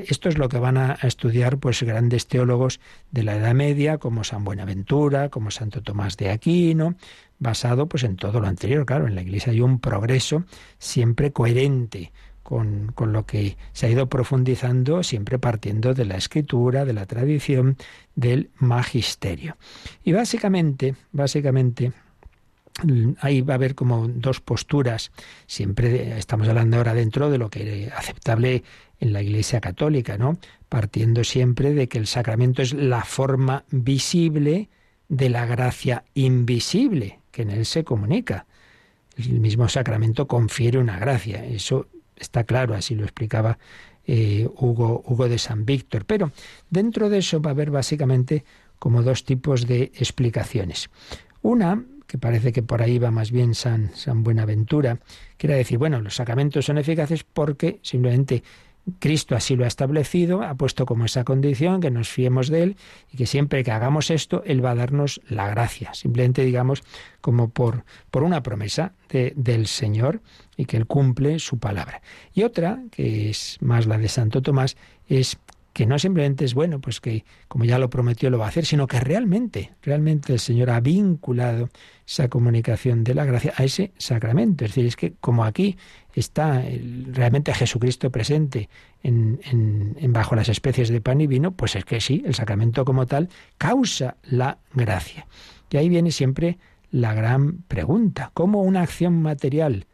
B: Esto es lo que van a, estudiar pues grandes teólogos de la Edad Media, como San Buenaventura, como Santo Tomás de Aquino, basado pues en todo lo anterior. Claro, en la Iglesia hay un progreso siempre coherente con, con, lo que se ha ido profundizando, siempre partiendo de la escritura, de la tradición, del magisterio. Y básicamente, básicamente, ahí va a haber como dos posturas. Siempre estamos hablando ahora dentro de lo que es aceptable en la Iglesia Católica, ¿no? Partiendo siempre de que el sacramento es la forma visible de la gracia invisible que en él se comunica. El mismo sacramento confiere una gracia. Eso Está claro, así lo explicaba eh, Hugo, Hugo de San Víctor. Pero dentro de eso va a haber básicamente como dos tipos de explicaciones. Una, que parece que por ahí va más bien San, San Buenaventura, quiere decir, bueno, los sacramentos son eficaces porque simplemente Cristo así lo ha establecido, ha puesto como esa condición que nos fiemos de Él y que siempre que hagamos esto, Él va a darnos la gracia. Simplemente digamos como por, por una promesa de, del Señor y que Él cumple su palabra. Y otra, que es más la de Santo Tomás, es que no simplemente es bueno, pues que como ya lo prometió lo va a hacer, sino que realmente, realmente el Señor ha vinculado esa comunicación de la gracia a ese sacramento. Es decir, es que como aquí está realmente Jesucristo presente en, bajo las especies de pan y vino, pues es que sí, el sacramento como tal causa la gracia. Y ahí viene siempre la gran pregunta, ¿cómo una acción material,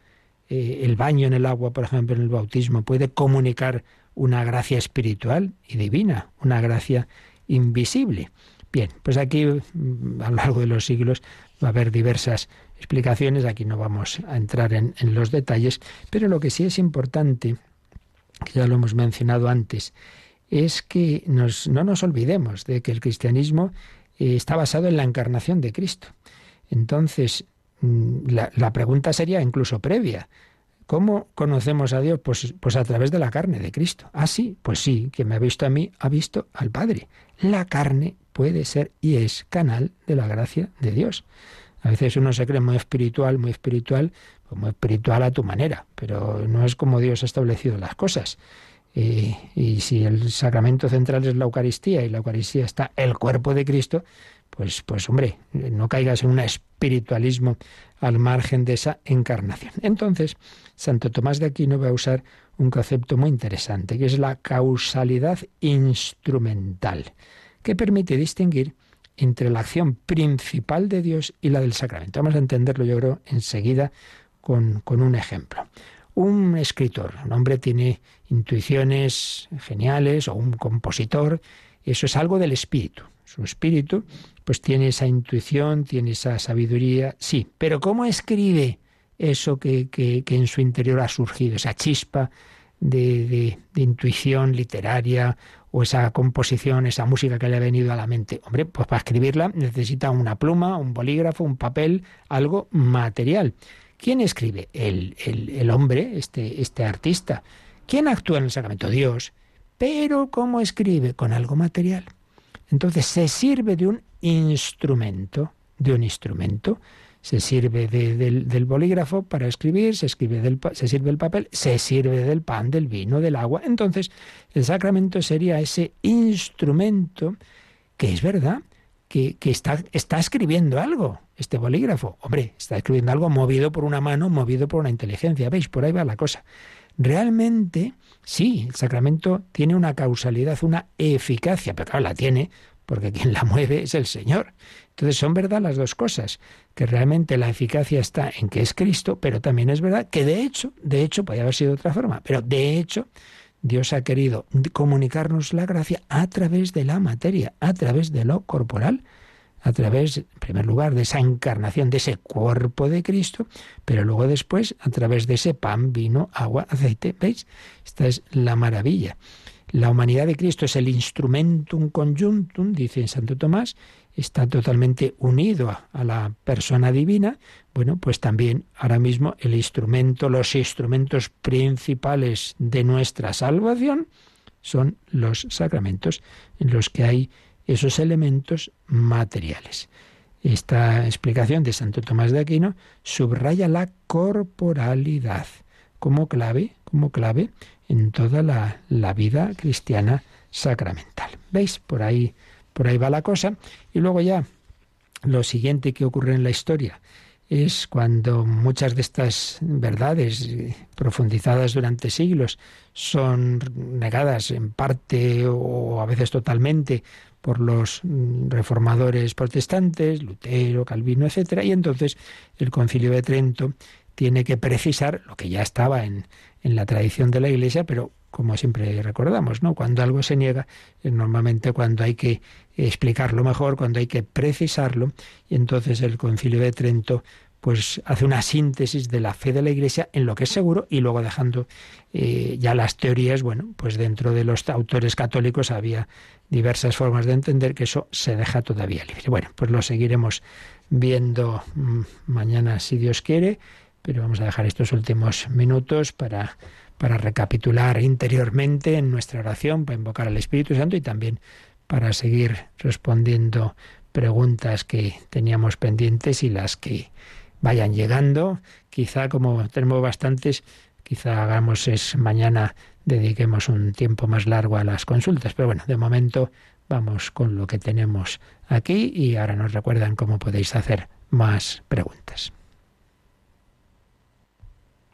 B: eh, el baño en el agua, por ejemplo, en el bautismo, puede comunicar una gracia espiritual y divina, una gracia invisible. Bien, pues aquí mm, a lo largo de los siglos va a haber diversas explicaciones, aquí no vamos a entrar en, los detalles, pero lo que sí es importante, que ya lo hemos mencionado antes, es que no nos olvidemos de que el cristianismo eh, está basado en la encarnación de Cristo. Entonces, mm, la pregunta sería incluso previa, ¿Cómo conocemos a Dios? Pues, pues a través de la carne de Cristo. Ah, sí, pues sí, quien me ha visto a mí ha visto al Padre. La carne puede ser y es canal de la gracia de Dios. A veces uno se cree muy espiritual, muy espiritual, pues muy espiritual a tu manera, pero no es como Dios ha establecido las cosas. Y, y si el sacramento central es la Eucaristía y la Eucaristía está el cuerpo de Cristo, pues, pues hombre, no caigas en un espiritualismo al margen de esa encarnación. Entonces, Santo Tomás de Aquino va a usar un concepto muy interesante, que es la causalidad instrumental, que permite distinguir entre la acción principal de Dios y la del sacramento. Vamos a entenderlo, yo creo, enseguida con, con un ejemplo. Un escritor, un hombre tiene intuiciones geniales, o un compositor, eso es algo del espíritu. Su espíritu pues tiene esa intuición, tiene esa sabiduría, sí, pero ¿cómo escribe eso que, que, en su interior ha surgido, esa chispa de, de, intuición literaria o esa composición, esa música que le ha venido a la mente? Hombre, pues para escribirla necesita una pluma, un bolígrafo, un papel, algo material. ¿Quién escribe? El, el, el hombre, este, este artista. ¿Quién actúa en el sacramento? Dios. Pero ¿cómo escribe? Con algo material. Entonces se sirve de un instrumento, de un instrumento. Se sirve del, bolígrafo para escribir, se, escribe del, se sirve el papel, se sirve del pan, del vino, del agua. Entonces, el sacramento sería ese instrumento que es verdad, que, que, está, está escribiendo algo, este bolígrafo. Hombre, está escribiendo algo movido por una mano, movido por una inteligencia. ¿Veis? Por ahí va la cosa. Realmente, sí, el sacramento tiene una causalidad, una eficacia, pero claro, la tiene porque quien la mueve es el Señor. Entonces son verdad las dos cosas, que realmente la eficacia está en que es Cristo, pero también es verdad que de hecho, de hecho, podría haber sido de otra forma, pero de hecho Dios ha querido comunicarnos la gracia a través de la materia, a través de lo corporal a través, en primer lugar, de esa encarnación, de ese cuerpo de Cristo, pero luego después a través de ese pan, vino, agua, aceite. ¿Veis? Esta es la maravilla. La humanidad de Cristo es el instrumentum conjuntum, dice Santo Tomás, está totalmente unido a, a, la persona divina. Bueno, pues también ahora mismo el instrumento, los instrumentos principales de nuestra salvación son los sacramentos en los que hay esos elementos materiales. esta explicación de Santo Tomás de Aquino subraya la corporalidad como clave, como clave en toda la, la vida cristiana sacramental. ¿Veis? Por ahí, por ahí va la cosa. Y luego ya lo siguiente que ocurre en la historia es cuando muchas de estas verdades profundizadas durante siglos son negadas en parte o a veces totalmente por los reformadores protestantes, Lutero, Calvino, etcétera, y entonces el Concilio de Trento tiene que precisar lo que ya estaba en, en la tradición de la Iglesia, pero como siempre recordamos, ¿no? Cuando algo se niega, es normalmente cuando hay que explicarlo mejor, cuando hay que precisarlo, y entonces el Concilio de Trento pues hace una síntesis de la fe de la Iglesia en lo que es seguro y luego dejando eh, ya las teorías, bueno, pues dentro de los autores católicos había diversas formas de entender que eso se deja todavía libre. Bueno, pues lo seguiremos viendo mm, mañana si Dios quiere, pero vamos a dejar estos últimos minutos para para recapitular interiormente en nuestra oración, para invocar al Espíritu Santo y también para seguir respondiendo preguntas que teníamos pendientes y las que vayan llegando. Quizá como tenemos bastantes, quizá hagamos es mañana dediquemos un tiempo más largo a las consultas, pero bueno, de momento vamos con lo que tenemos aquí y ahora nos recuerdan cómo podéis hacer más preguntas.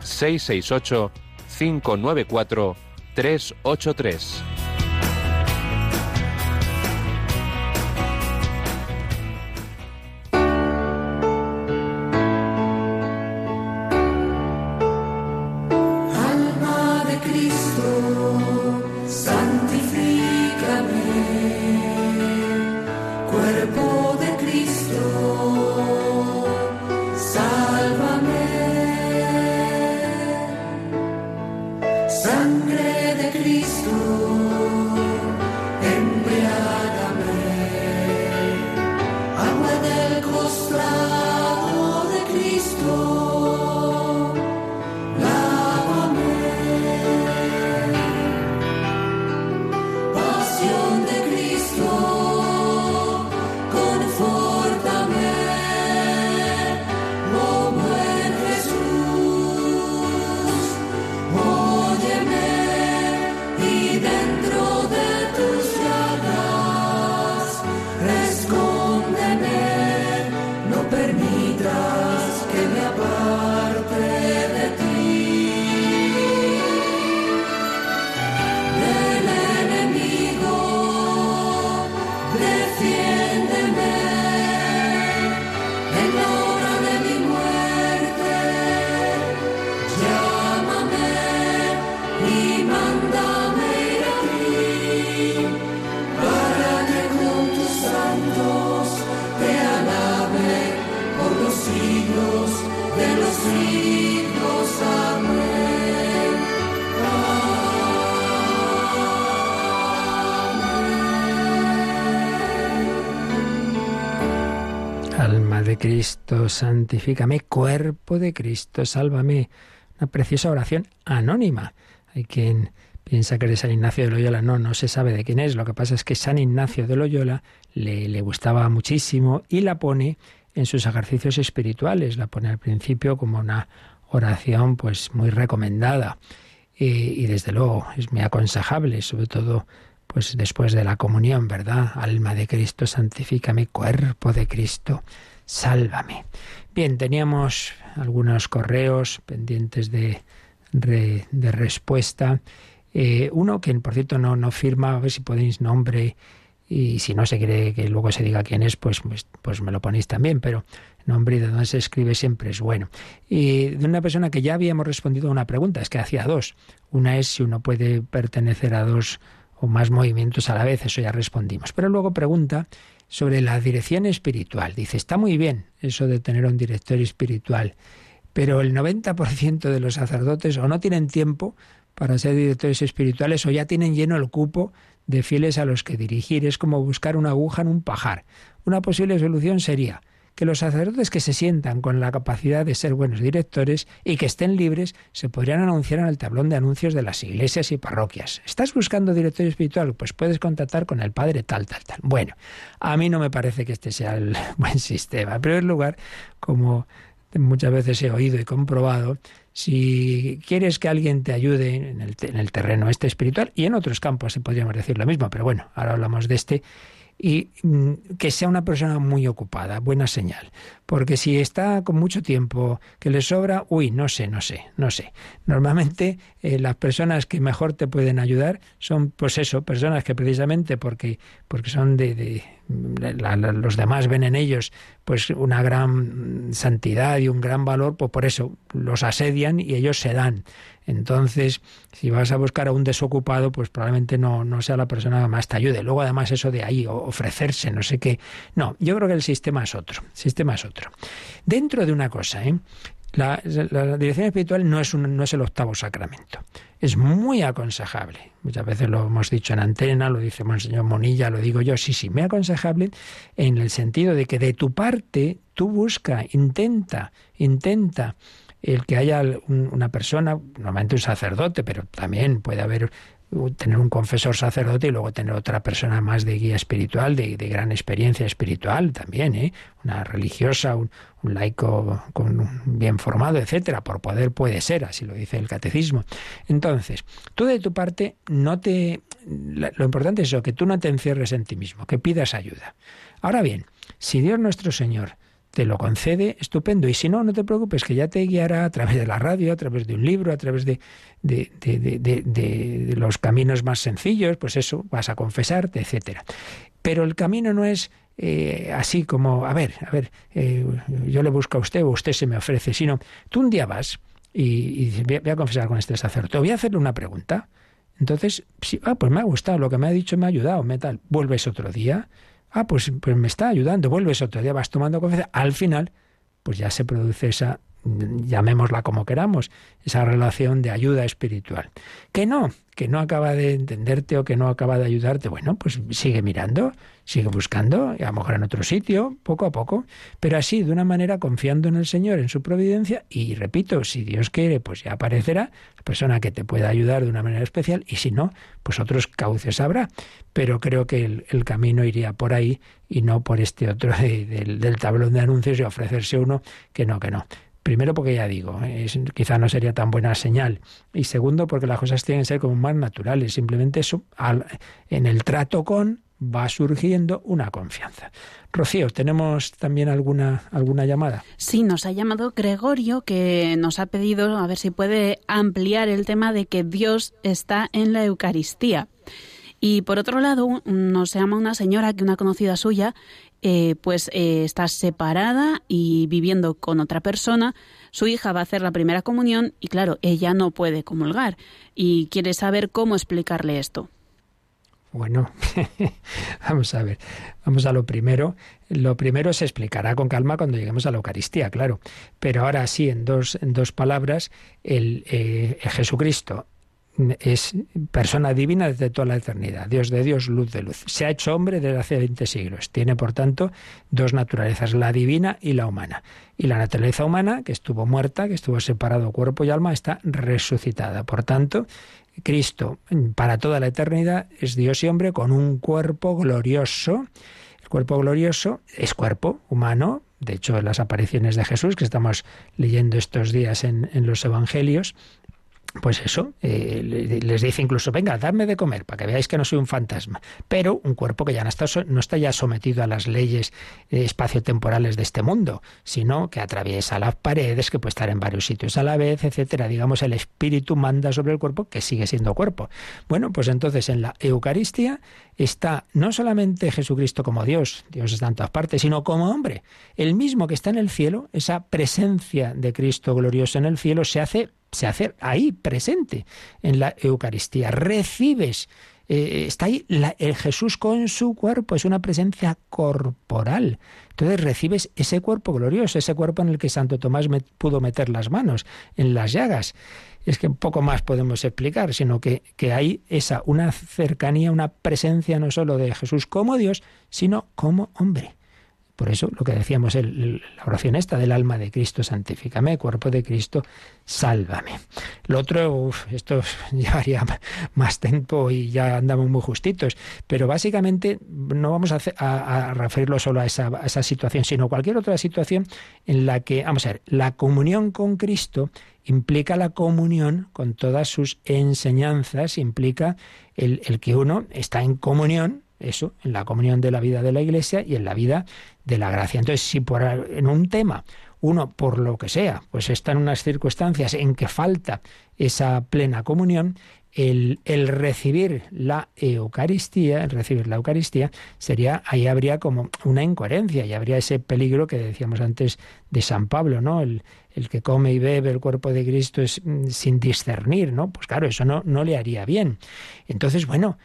D: 668 594 383
B: Cristo, santifícame, cuerpo de Cristo, sálvame. Una preciosa oración anónima. Hay quien piensa que eres San Ignacio de Loyola. No, no se sabe de quién es. Lo que pasa es que San Ignacio de Loyola le, le gustaba muchísimo y la pone en sus ejercicios espirituales. La pone al principio como una oración pues muy recomendada. Y, desde luego es muy aconsejable, sobre todo pues después de la comunión, ¿verdad? Alma de Cristo, santifícame, cuerpo de Cristo, sálvame. Bien, teníamos algunos correos pendientes de, de, respuesta. Eh, uno que, por cierto, no, no firma, a ver si podéis nombre y si no se quiere que luego se diga quién es, pues, pues, pues me lo ponéis también, pero nombre de dónde se escribe siempre es bueno. Y de una persona que ya habíamos respondido a una pregunta, es que hacía dos. Una es si uno puede pertenecer a dos o más movimientos a la vez, eso ya respondimos. Pero luego pregunta sobre la dirección espiritual. Dice, está muy bien eso de tener un director espiritual, pero el 90% de los sacerdotes o no tienen tiempo para ser directores espirituales o ya tienen lleno el cupo de fieles a los que dirigir. Es como buscar una aguja en un pajar. Una posible solución sería que los sacerdotes que se sientan con la capacidad de ser buenos directores y que estén libres se podrían anunciar en el tablón de anuncios de las iglesias y parroquias. ¿Estás buscando director espiritual? Pues puedes contactar con el padre tal, tal, tal. Bueno, a mí no me parece que este sea el (laughs) buen sistema. En primer lugar, como muchas veces he oído y comprobado, si quieres que alguien te ayude en el, en el terreno este espiritual y en otros campos se podríamos decir lo mismo, pero bueno, ahora hablamos de este, y mm, que sea una persona muy ocupada, buena señal. Porque si está con mucho tiempo que le sobra, uy, no sé, no sé, no sé. Normalmente eh, las personas que mejor te pueden ayudar son, pues eso, personas que precisamente porque, porque son de, de los demás ven en ellos pues una gran santidad y un gran valor, pues por eso los asedian y ellos se dan. Entonces, si vas a buscar a un desocupado, pues probablemente no, no sea la persona que más te ayude. Luego, además, eso de ahí, ofrecerse, no sé qué. No, yo creo que el sistema es otro. El sistema es otro. Dentro de una cosa, ¿eh? La, dirección espiritual no es, un, no es el octavo sacramento. Es muy aconsejable. Muchas veces lo hemos dicho en antena, lo dice Monseñor Monilla, lo digo yo. Sí, sí, muy aconsejable en el sentido de que de tu parte tú busca, intenta, intenta el que haya una persona, normalmente un sacerdote, pero también puede haber tener un confesor sacerdote y luego tener otra persona más de guía espiritual, de, gran experiencia espiritual también, ¿eh? una religiosa, un, laico con, bien formado, etcétera. Por poder puede ser, así lo dice el catecismo. Entonces, tú de tu parte no te. Lo importante es eso, que tú no te encierres en ti mismo, que pidas ayuda. Ahora bien, si Dios nuestro Señor te lo concede, estupendo. Y si no, no te preocupes, que ya te guiará a través de la radio, a través de un libro, a través de, de, de, los caminos más sencillos, pues eso, vas a confesarte, etcétera. Pero el camino no es eh, así como, a ver, a ver, eh, yo le busco a usted o usted se me ofrece, sino tú un día vas y, dices, voy, a confesar con este sacerdote, voy a hacerle una pregunta. Entonces, sí, ah, pues me ha gustado, lo que me ha dicho me ha ayudado, me tal. Vuelves otro día Ah, pues, pues me está ayudando, vuelves otro día, vas tomando confianza. Al final, pues ya se produce esa, llamémosla como queramos, esa relación de ayuda espiritual. Que no, que no acaba de entenderte o que no acaba de ayudarte, bueno, pues sigue mirando, sigue buscando, a lo mejor en otro sitio, poco a poco, pero así, de una manera confiando en el Señor, en su providencia, y repito, si Dios quiere, pues ya aparecerá la persona que te pueda ayudar de una manera especial, y si no, pues otros cauces habrá. Pero creo que el, camino iría por ahí y no por este otro del tablón de anuncios y ofrecerse uno que no, que no. Primero porque ya digo, quizá no sería tan buena señal. Y segundo porque las cosas tienen que ser como más naturales. Simplemente eso, en el trato con va surgiendo una confianza. Rocío, ¿tenemos también alguna, alguna llamada?
C: Sí, nos ha llamado Gregorio que nos ha pedido a ver si puede ampliar el tema de que Dios está en la Eucaristía. Y por otro lado, nos llama una señora que una conocida suya eh, pues eh, está separada y viviendo con otra persona. Su hija va a hacer la primera comunión y claro, ella no puede comulgar y quiere saber cómo explicarle esto.
B: Bueno, (laughs) vamos a ver, vamos a lo primero. Lo primero se explicará con calma cuando lleguemos a la Eucaristía, claro. Pero ahora sí, en dos, en dos palabras, el, eh, el Jesucristo es persona divina desde toda la eternidad, Dios de Dios, luz de luz. Se ha hecho hombre desde hace 20 siglos. Tiene, por tanto, dos naturalezas, la divina y la humana. Y la naturaleza humana, que estuvo muerta, que estuvo separado cuerpo y alma, está resucitada. Por tanto, Cristo, para toda la eternidad, es Dios y hombre con un cuerpo glorioso. El cuerpo glorioso es cuerpo humano, de hecho, las apariciones de Jesús que estamos leyendo estos días en, en los Evangelios, pues eso, eh, les dice incluso, venga, dadme de comer, para que veáis que no soy un fantasma. Pero un cuerpo que ya no está, no está ya sometido a las leyes eh, espaciotemporales de este mundo, sino que atraviesa las paredes, que puede estar en varios sitios a la vez, etcétera. Digamos, el espíritu manda sobre el cuerpo, que sigue siendo cuerpo. Bueno, pues entonces en la Eucaristía está no solamente Jesucristo como Dios, Dios está en todas partes, sino como hombre. El mismo que está en el cielo, esa presencia de Cristo glorioso en el cielo, se hace se hace ahí presente en la Eucaristía. Recibes eh, está ahí el Jesús con su cuerpo, es una presencia corporal. Entonces recibes ese cuerpo glorioso, ese cuerpo en el que Santo Tomás pudo meter las manos, en las llagas. Es que poco más podemos explicar, sino que, que hay esa, una cercanía, una presencia no solo de Jesús como Dios, sino como hombre. Por eso lo que decíamos, el, la oración esta del alma de Cristo, santifícame, cuerpo de Cristo, sálvame. Lo otro, esto (laughs) llevaría más tiempo y ya andamos muy justitos, pero básicamente no vamos a, referirlo solo a esa, a esa situación, sino cualquier otra situación en la que, vamos a ver, la comunión con Cristo implica la comunión con todas sus enseñanzas, implica el, el que uno está en comunión eso, en la comunión de la vida de la Iglesia y en la vida de la gracia. Entonces, si por, en un tema uno, por lo que sea, pues está en unas circunstancias en que falta esa plena comunión, el, el, recibir la Eucaristía, el recibir la Eucaristía, sería, ahí habría como una incoherencia y habría ese peligro que decíamos antes de San Pablo, ¿no? El, el que come y bebe el cuerpo de Cristo es mm, sin discernir, ¿no? Pues claro, eso no, no le haría bien. Entonces, bueno,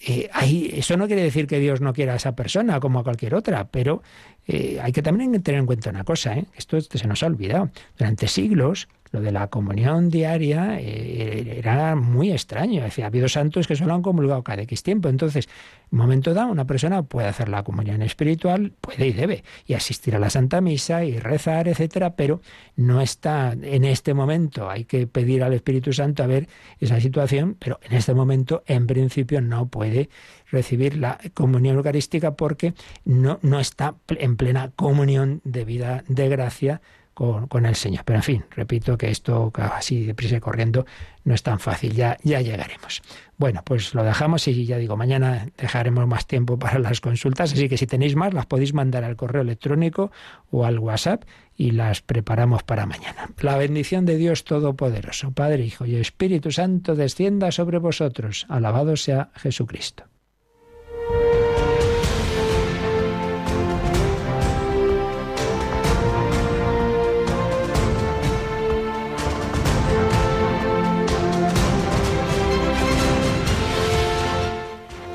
B: eh, eso no quiere decir que Dios no quiera a esa persona como a cualquier otra, pero eh, hay que también tener en cuenta una cosa, ¿eh? esto se nos ha olvidado. Durante siglos lo de la comunión diaria eh, era muy extraño. Decía, ha habido santos que solo han comulgado cada X tiempo. Entonces, momento dado, una persona puede hacer la comunión espiritual, puede y debe, y asistir a la Santa Misa y rezar, etcétera, pero no está en este momento. Hay que pedir al Espíritu Santo a ver esa situación, pero en este momento, en principio, no puede recibir la comunión eucarística porque no, no está en plena comunión de vida de gracia con, el Señor. Pero en fin, repito que esto así deprisa y corriendo no es tan fácil, ya, ya llegaremos. Bueno, pues lo dejamos y ya digo, mañana dejaremos más tiempo para las consultas, así que si tenéis más las podéis mandar al correo electrónico o al WhatsApp y las preparamos para mañana. La bendición de Dios Todopoderoso, Padre, Hijo y Espíritu Santo, descienda sobre vosotros. Alabado sea Jesucristo.